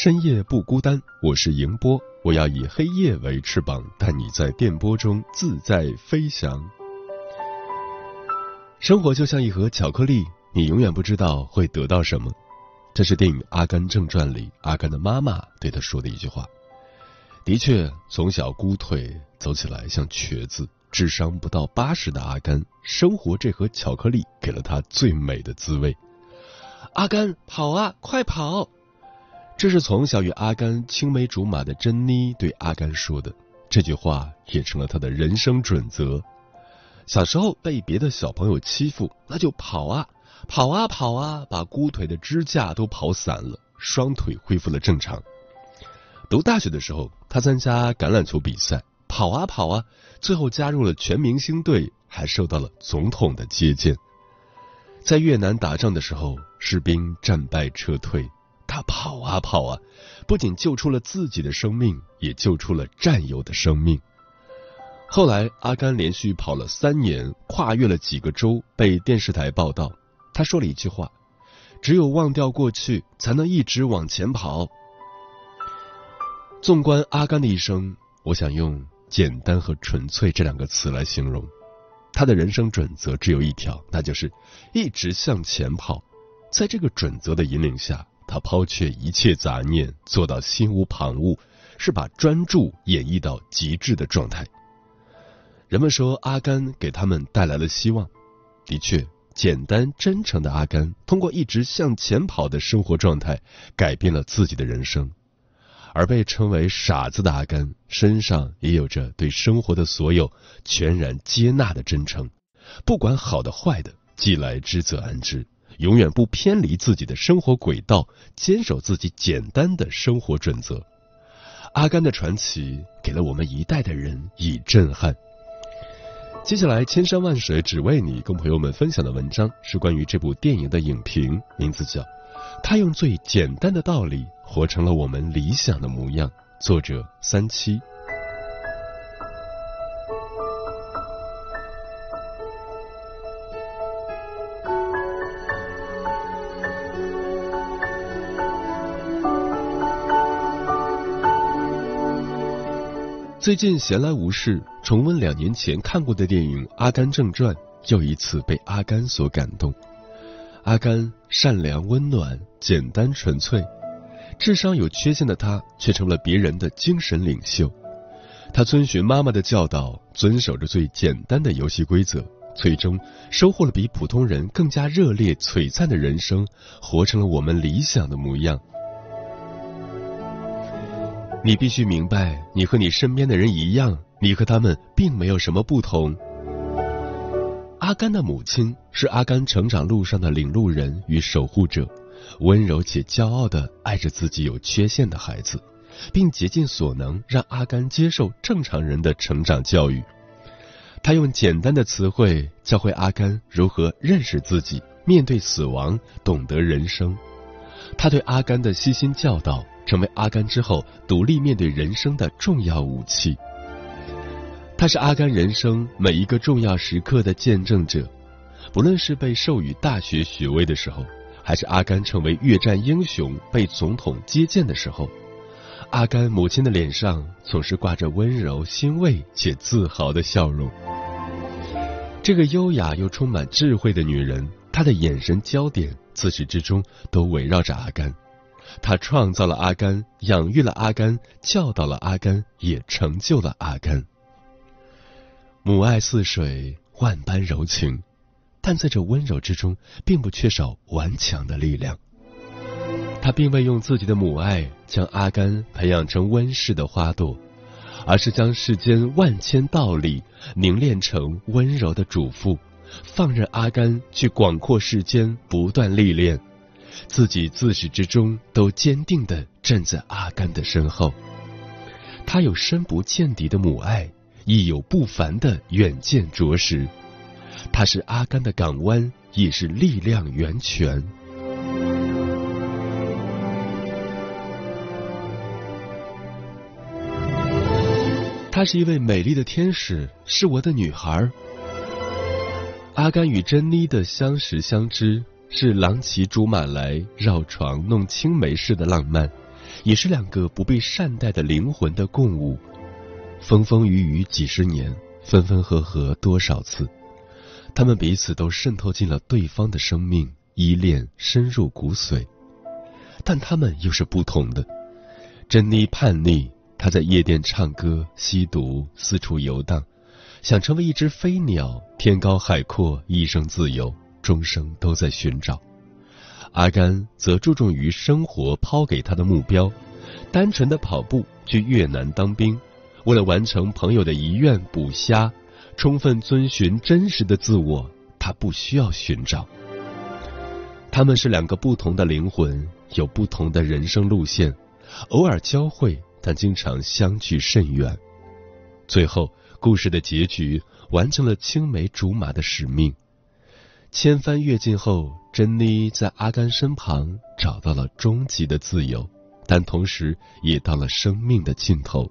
深夜不孤单，我是迎波，我要以黑夜为翅膀，带你在电波中自在飞翔。生活就像一盒巧克力，你永远不知道会得到什么。这是电影《阿甘正传》里阿甘的妈妈对他说的一句话。的确，从小孤腿走起来像瘸子，智商不到八十的阿甘，生活这盒巧克力给了他最美的滋味。阿甘，跑啊，快跑！这是从小与阿甘青梅竹马的珍妮对阿甘说的，这句话也成了他的人生准则。小时候被别的小朋友欺负，那就跑啊跑啊跑啊，把孤腿的支架都跑散了，双腿恢复了正常。读大学的时候，他参加橄榄球比赛，跑啊跑啊，最后加入了全明星队，还受到了总统的接见。在越南打仗的时候，士兵战败撤退。他跑啊跑啊，不仅救出了自己的生命，也救出了战友的生命。后来，阿甘连续跑了三年，跨越了几个州，被电视台报道。他说了一句话：“只有忘掉过去，才能一直往前跑。”纵观阿甘的一生，我想用简单和纯粹这两个词来形容。他的人生准则只有一条，那就是一直向前跑。在这个准则的引领下。他抛却一切杂念，做到心无旁骛，是把专注演绎到极致的状态。人们说阿甘给他们带来了希望，的确，简单真诚的阿甘，通过一直向前跑的生活状态，改变了自己的人生。而被称为傻子的阿甘，身上也有着对生活的所有全然接纳的真诚，不管好的坏的，既来之则安之。永远不偏离自己的生活轨道，坚守自己简单的生活准则。阿甘的传奇给了我们一代的人以震撼。接下来，千山万水只为你，跟朋友们分享的文章是关于这部电影的影评，名字叫《他用最简单的道理活成了我们理想的模样》，作者三七。最近闲来无事，重温两年前看过的电影《阿甘正传》，又一次被阿甘所感动。阿甘善良、温暖、简单、纯粹，智商有缺陷的他却成了别人的精神领袖。他遵循妈妈的教导，遵守着最简单的游戏规则，最终收获了比普通人更加热烈、璀璨的人生，活成了我们理想的模样。你必须明白，你和你身边的人一样，你和他们并没有什么不同。阿甘的母亲是阿甘成长路上的领路人与守护者，温柔且骄傲的爱着自己有缺陷的孩子，并竭尽所能让阿甘接受正常人的成长教育。他用简单的词汇教会阿甘如何认识自己，面对死亡，懂得人生。他对阿甘的悉心教导。成为阿甘之后独立面对人生的重要武器。他是阿甘人生每一个重要时刻的见证者，不论是被授予大学学位的时候，还是阿甘成为越战英雄被总统接见的时候，阿甘母亲的脸上总是挂着温柔、欣慰且自豪的笑容。这个优雅又充满智慧的女人，她的眼神焦点自始至终都围绕着阿甘。他创造了阿甘，养育了阿甘，教导了阿甘，也成就了阿甘。母爱似水，万般柔情，但在这温柔之中，并不缺少顽强的力量。他并未用自己的母爱将阿甘培养成温室的花朵，而是将世间万千道理凝练成温柔的嘱咐，放任阿甘去广阔世间不断历练。自己自始至终都坚定的站在阿甘的身后，他有深不见底的母爱，亦有不凡的远见卓识。他是阿甘的港湾，也是力量源泉。她是一位美丽的天使，是我的女孩。阿甘与珍妮的相识相知。是郎骑竹马来绕床弄青梅似的浪漫，也是两个不被善待的灵魂的共舞。风风雨雨几十年，分分合合多少次，他们彼此都渗透进了对方的生命，依恋深入骨髓。但他们又是不同的。珍妮叛逆，她在夜店唱歌、吸毒、四处游荡，想成为一只飞鸟，天高海阔，一生自由。终生都在寻找，阿甘则注重于生活抛给他的目标，单纯的跑步去越南当兵，为了完成朋友的遗愿捕虾，充分遵循真实的自我，他不需要寻找。他们是两个不同的灵魂，有不同的人生路线，偶尔交汇，但经常相距甚远。最后，故事的结局完成了青梅竹马的使命。千帆阅尽后，珍妮在阿甘身旁找到了终极的自由，但同时也到了生命的尽头。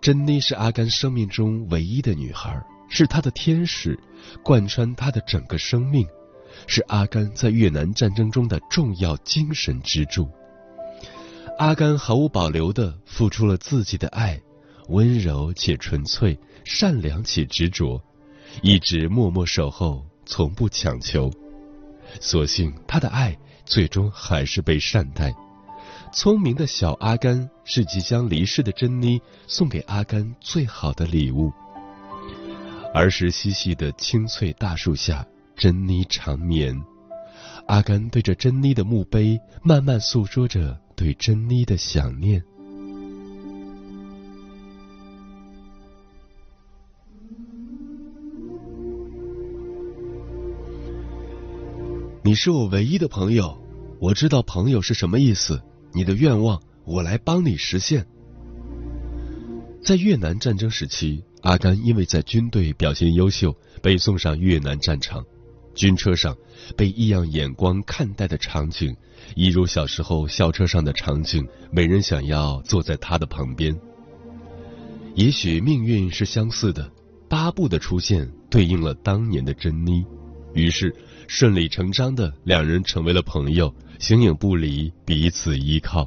珍妮是阿甘生命中唯一的女孩，是他的天使，贯穿他的整个生命，是阿甘在越南战争中的重要精神支柱。阿甘毫无保留的付出了自己的爱，温柔且纯粹，善良且执着，一直默默守候。从不强求，所幸他的爱最终还是被善待。聪明的小阿甘是即将离世的珍妮送给阿甘最好的礼物。儿时嬉戏的青翠大树下，珍妮长眠。阿甘对着珍妮的墓碑，慢慢诉说着对珍妮的想念。你是我唯一的朋友，我知道朋友是什么意思。你的愿望，我来帮你实现。在越南战争时期，阿甘因为在军队表现优秀，被送上越南战场。军车上被异样眼光看待的场景，一如小时候校车上的场景，没人想要坐在他的旁边。也许命运是相似的，巴布的出现对应了当年的珍妮，于是。顺理成章的，两人成为了朋友，形影不离，彼此依靠。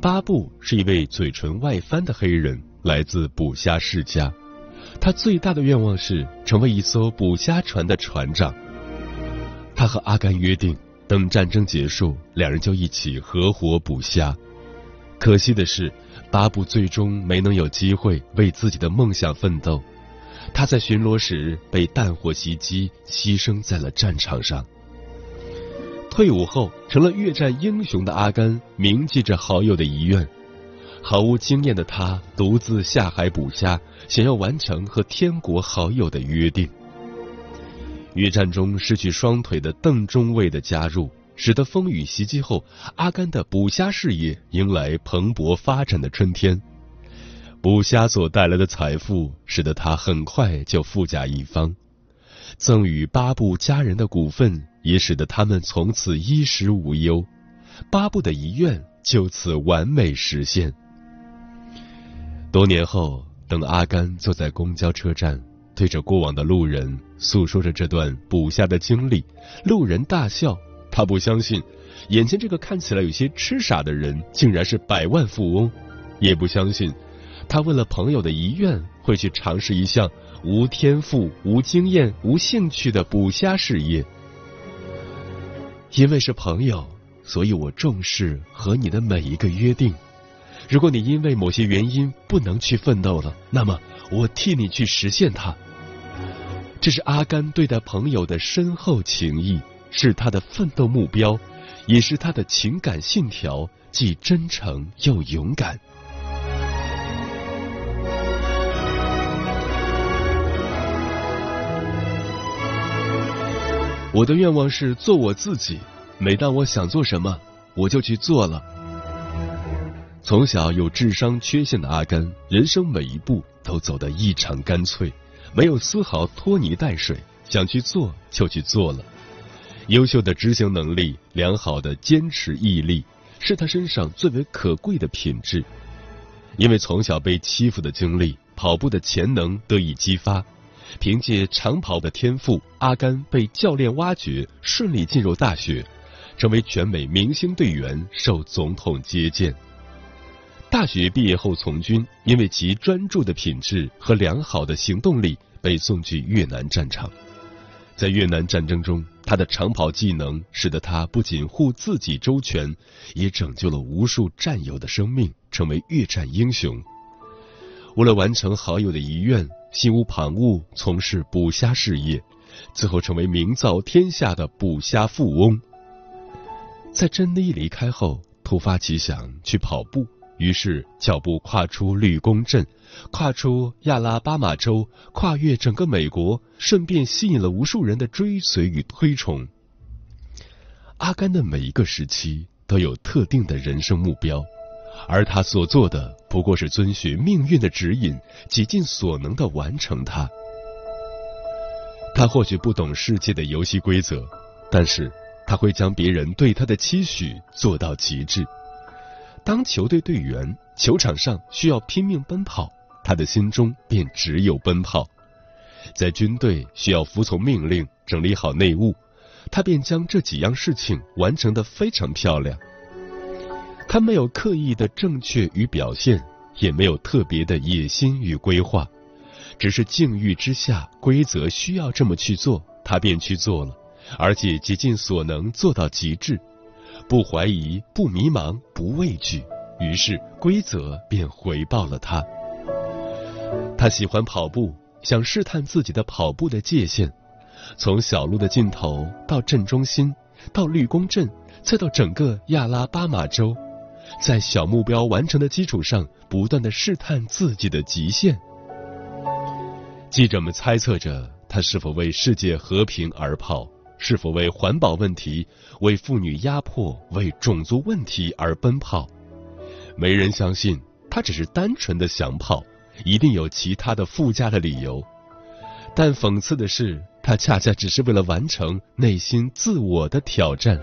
巴布是一位嘴唇外翻的黑人，来自捕虾世家。他最大的愿望是成为一艘捕虾船的船长。他和阿甘约定，等战争结束，两人就一起合伙捕虾。可惜的是，巴布最终没能有机会为自己的梦想奋斗。他在巡逻时被弹火袭击，牺牲在了战场上。退伍后成了越战英雄的阿甘，铭记着好友的遗愿。毫无经验的他独自下海捕虾，想要完成和天国好友的约定。越战中失去双腿的邓中尉的加入，使得风雨袭击后，阿甘的捕虾事业迎来蓬勃发展的春天。捕虾所带来的财富，使得他很快就富甲一方。赠与巴布家人的股份，也使得他们从此衣食无忧。巴布的遗愿就此完美实现。多年后，等阿甘坐在公交车站，对着过往的路人诉说着这段捕虾的经历，路人大笑。他不相信，眼前这个看起来有些痴傻的人，竟然是百万富翁，也不相信。他为了朋友的遗愿，会去尝试一项无天赋、无经验、无兴趣的捕虾事业。因为是朋友，所以我重视和你的每一个约定。如果你因为某些原因不能去奋斗了，那么我替你去实现它。这是阿甘对待朋友的深厚情谊，是他的奋斗目标，也是他的情感信条，既真诚又勇敢。我的愿望是做我自己，每当我想做什么，我就去做了。从小有智商缺陷的阿甘，人生每一步都走得异常干脆，没有丝毫拖泥带水，想去做就去做了。优秀的执行能力，良好的坚持毅力，是他身上最为可贵的品质。因为从小被欺负的经历，跑步的潜能得以激发。凭借长跑的天赋，阿甘被教练挖掘，顺利进入大学，成为全美明星队员，受总统接见。大学毕业后从军，因为其专注的品质和良好的行动力，被送去越南战场。在越南战争中，他的长跑技能使得他不仅护自己周全，也拯救了无数战友的生命，成为越战英雄。为了完成好友的遗愿。心无旁骛从事捕虾事业，最后成为名噪天下的捕虾富翁。在珍妮离开后，突发奇想去跑步，于是脚步跨出绿宫镇，跨出亚拉巴马州，跨越整个美国，顺便吸引了无数人的追随与推崇。阿甘的每一个时期都有特定的人生目标。而他所做的不过是遵循命运的指引，竭尽所能的完成它。他或许不懂世界的游戏规则，但是他会将别人对他的期许做到极致。当球队队员，球场上需要拼命奔跑，他的心中便只有奔跑；在军队需要服从命令、整理好内务，他便将这几样事情完成的非常漂亮。他没有刻意的正确与表现，也没有特别的野心与规划，只是境遇之下，规则需要这么去做，他便去做了，而且竭尽所能做到极致，不怀疑，不迷茫，不畏惧，于是规则便回报了他。他喜欢跑步，想试探自己的跑步的界限，从小路的尽头到镇中心，到绿宫镇，再到整个亚拉巴马州。在小目标完成的基础上，不断的试探自己的极限。记者们猜测着他是否为世界和平而跑，是否为环保问题、为妇女压迫、为种族问题而奔跑。没人相信他只是单纯的想跑，一定有其他的附加的理由。但讽刺的是，他恰恰只是为了完成内心自我的挑战。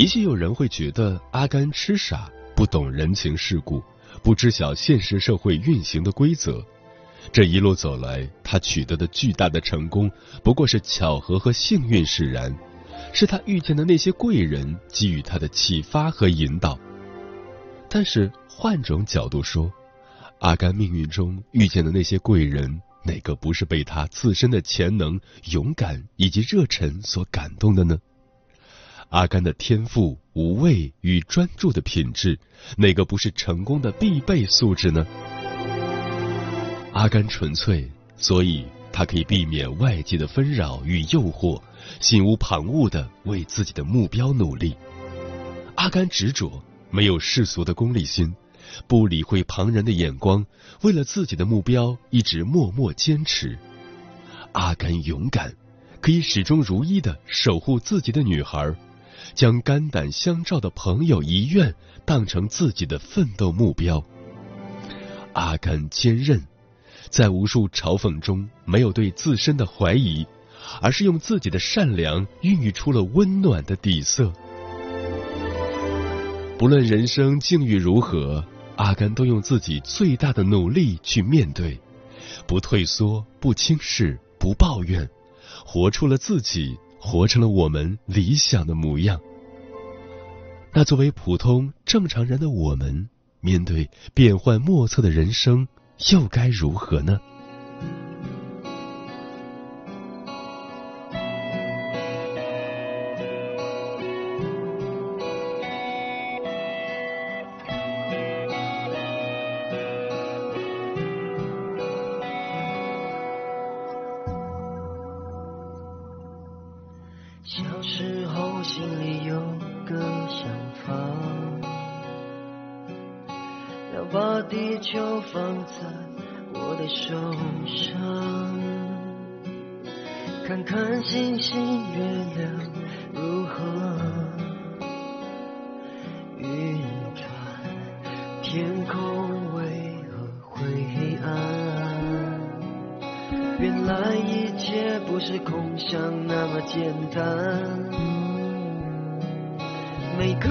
也许有人会觉得阿甘痴傻，不懂人情世故，不知晓现实社会运行的规则。这一路走来，他取得的巨大的成功，不过是巧合和幸运使然，是他遇见的那些贵人给予他的启发和引导。但是换种角度说，阿甘命运中遇见的那些贵人，哪个不是被他自身的潜能、勇敢以及热忱所感动的呢？阿甘的天赋、无畏与专注的品质，哪个不是成功的必备素质呢？阿甘纯粹，所以他可以避免外界的纷扰与诱惑，心无旁骛的为自己的目标努力。阿甘执着，没有世俗的功利心，不理会旁人的眼光，为了自己的目标一直默默坚持。阿甘勇敢，可以始终如一的守护自己的女孩。将肝胆相照的朋友遗愿当成自己的奋斗目标。阿甘坚韧，在无数嘲讽中没有对自身的怀疑，而是用自己的善良孕育出了温暖的底色。不论人生境遇如何，阿甘都用自己最大的努力去面对，不退缩，不轻视，不抱怨，活出了自己。活成了我们理想的模样。那作为普通正常人的我们，面对变幻莫测的人生，又该如何呢？我的手上看看星星月亮如何运转，天空为何灰暗？原来一切不是空想那么简单，每个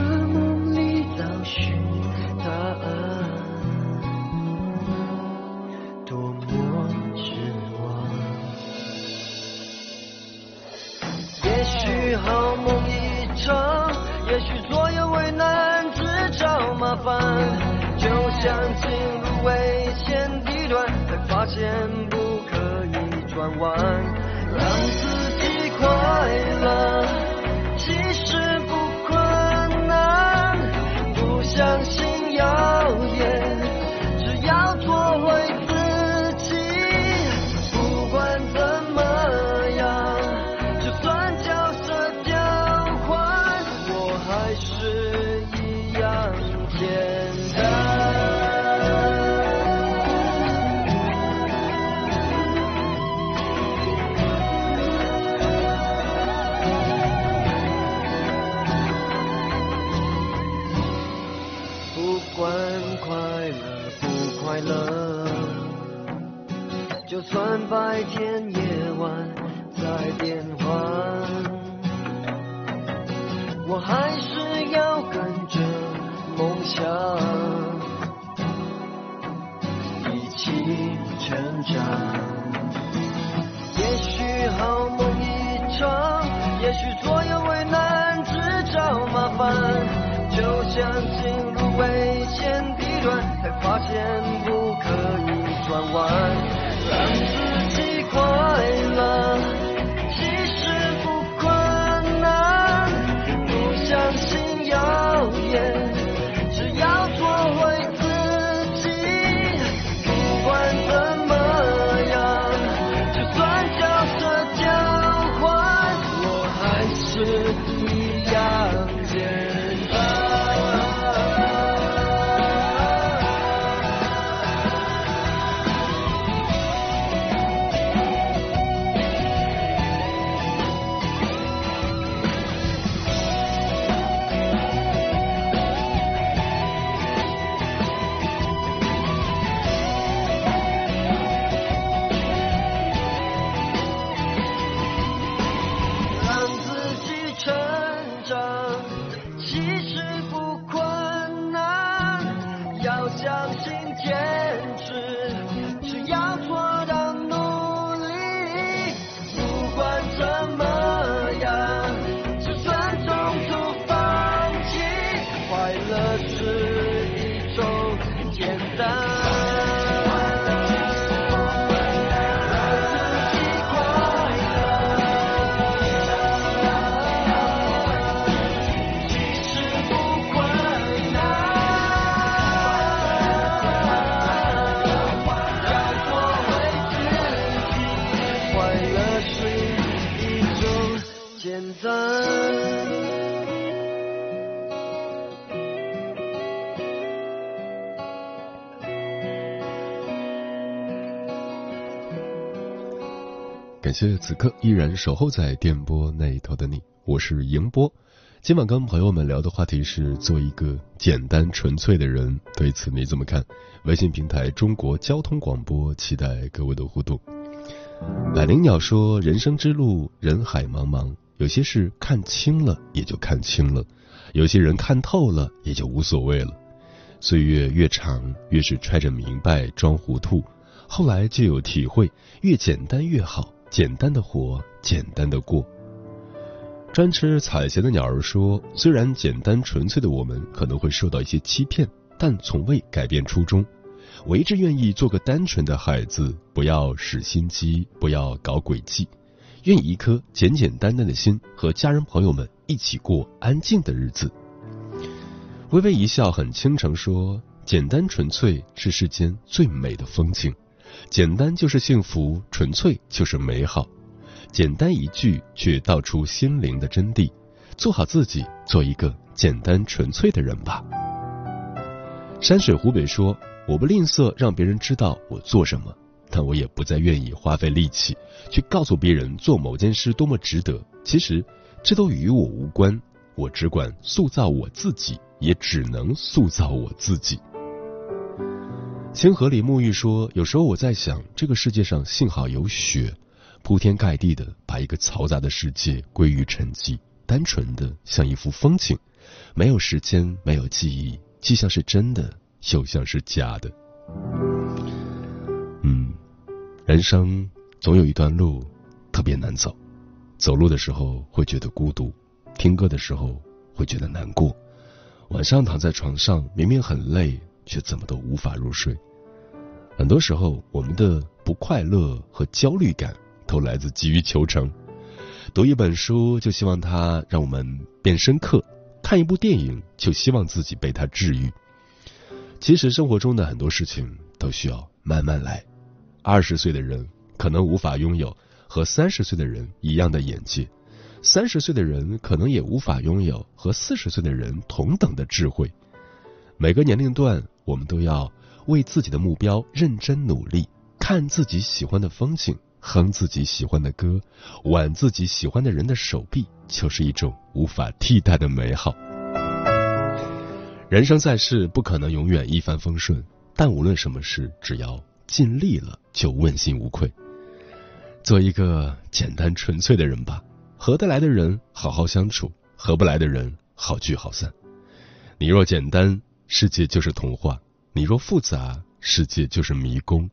起成长。也许好梦一场，也许所感谢此刻依然守候在电波那一头的你，我是迎波。今晚跟朋友们聊的话题是做一个简单纯粹的人，对此你怎么看？微信平台中国交通广播，期待各位的互动。百灵鸟说：“人生之路人海茫茫，有些事看清了也就看清了，有些人看透了也就无所谓了。岁月越长，越是揣着明白装糊涂，后来就有体会，越简单越好。”简单的活，简单的过。专吃彩霞的鸟儿说：“虽然简单纯粹的我们可能会受到一些欺骗，但从未改变初衷。我一直愿意做个单纯的孩子，不要使心机，不要搞诡计，愿以一颗简简单单的心和家人朋友们一起过安静的日子。”微微一笑，很倾城说：“简单纯粹是世间最美的风景，简单就是幸福，纯粹就是美好。”简单一句，却道出心灵的真谛。做好自己，做一个简单纯粹的人吧。山水湖北说：“我不吝啬让别人知道我做什么，但我也不再愿意花费力气去告诉别人做某件事多么值得。其实，这都与我无关。我只管塑造我自己，也只能塑造我自己。”清河里沐浴说：“有时候我在想，这个世界上幸好有雪。”铺天盖地的把一个嘈杂的世界归于沉寂，单纯的像一幅风景，没有时间，没有记忆，既像是真的，又像是假的。嗯，人生总有一段路特别难走，走路的时候会觉得孤独，听歌的时候会觉得难过，晚上躺在床上明明很累，却怎么都无法入睡。很多时候，我们的不快乐和焦虑感。都来自急于求成，读一本书就希望它让我们变深刻，看一部电影就希望自己被它治愈。其实生活中的很多事情都需要慢慢来。二十岁的人可能无法拥有和三十岁的人一样的眼界，三十岁的人可能也无法拥有和四十岁的人同等的智慧。每个年龄段，我们都要为自己的目标认真努力，看自己喜欢的风景。哼自己喜欢的歌，挽自己喜欢的人的手臂，就是一种无法替代的美好。人生在世，不可能永远一帆风顺，但无论什么事，只要尽力了，就问心无愧。做一个简单纯粹的人吧，合得来的人好好相处，合不来的人好聚好散。你若简单，世界就是童话；你若复杂，世界就是迷宫。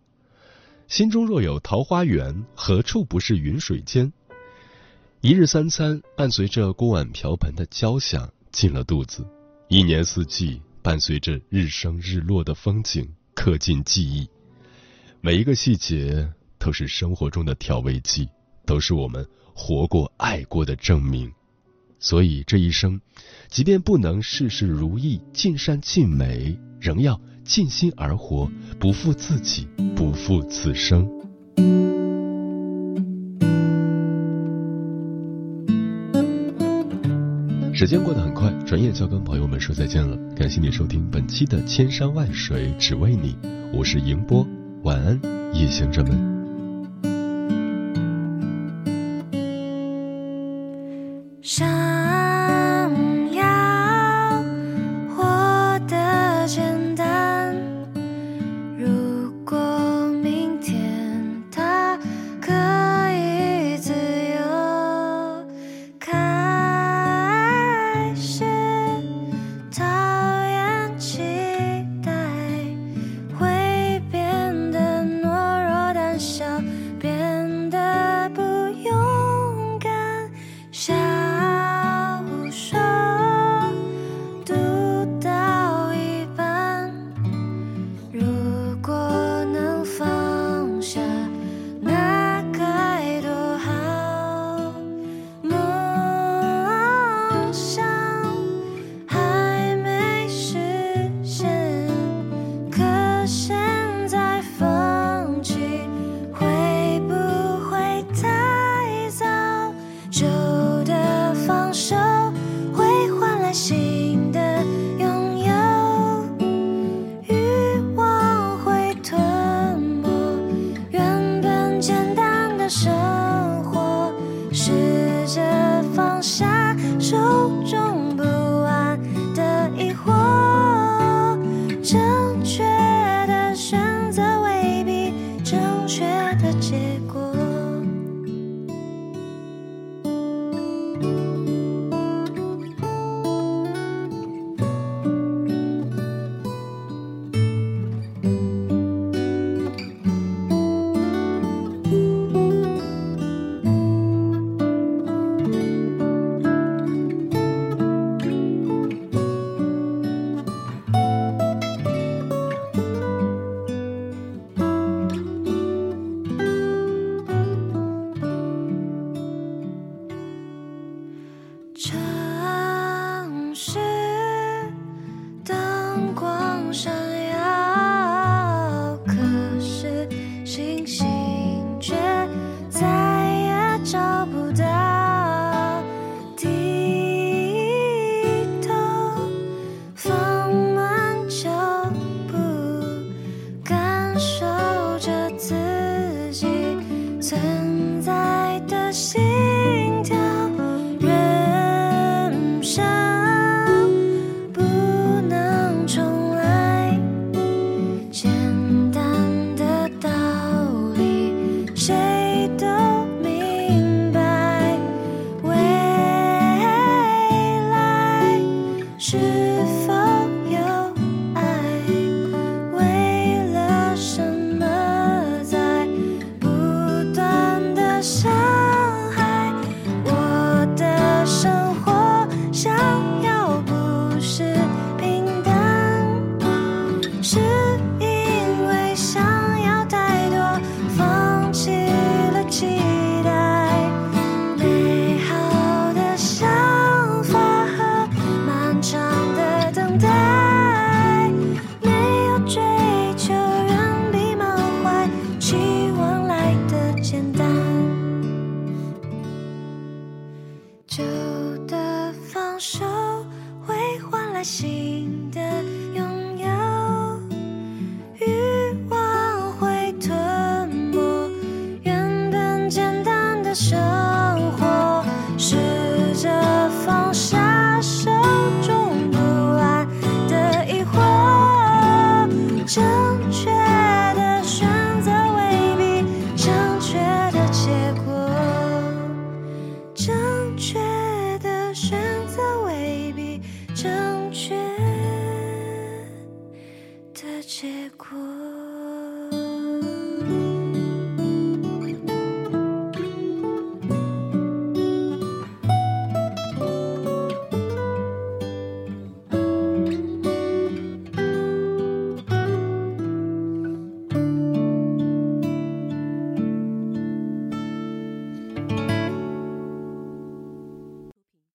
心中若有桃花源，何处不是云水间？一日三餐伴随着锅碗瓢盆的交响进了肚子，一年四季伴随着日升日落的风景刻进记忆。每一个细节都是生活中的调味剂，都是我们活过爱过的证明。所以这一生，即便不能事事如意、尽善尽美，仍要。尽心而活，不负自己，不负此生。时间过得很快，转眼就要跟朋友们说再见了。感谢你收听本期的《千山万水只为你》，我是迎波，晚安，夜行者们。是果。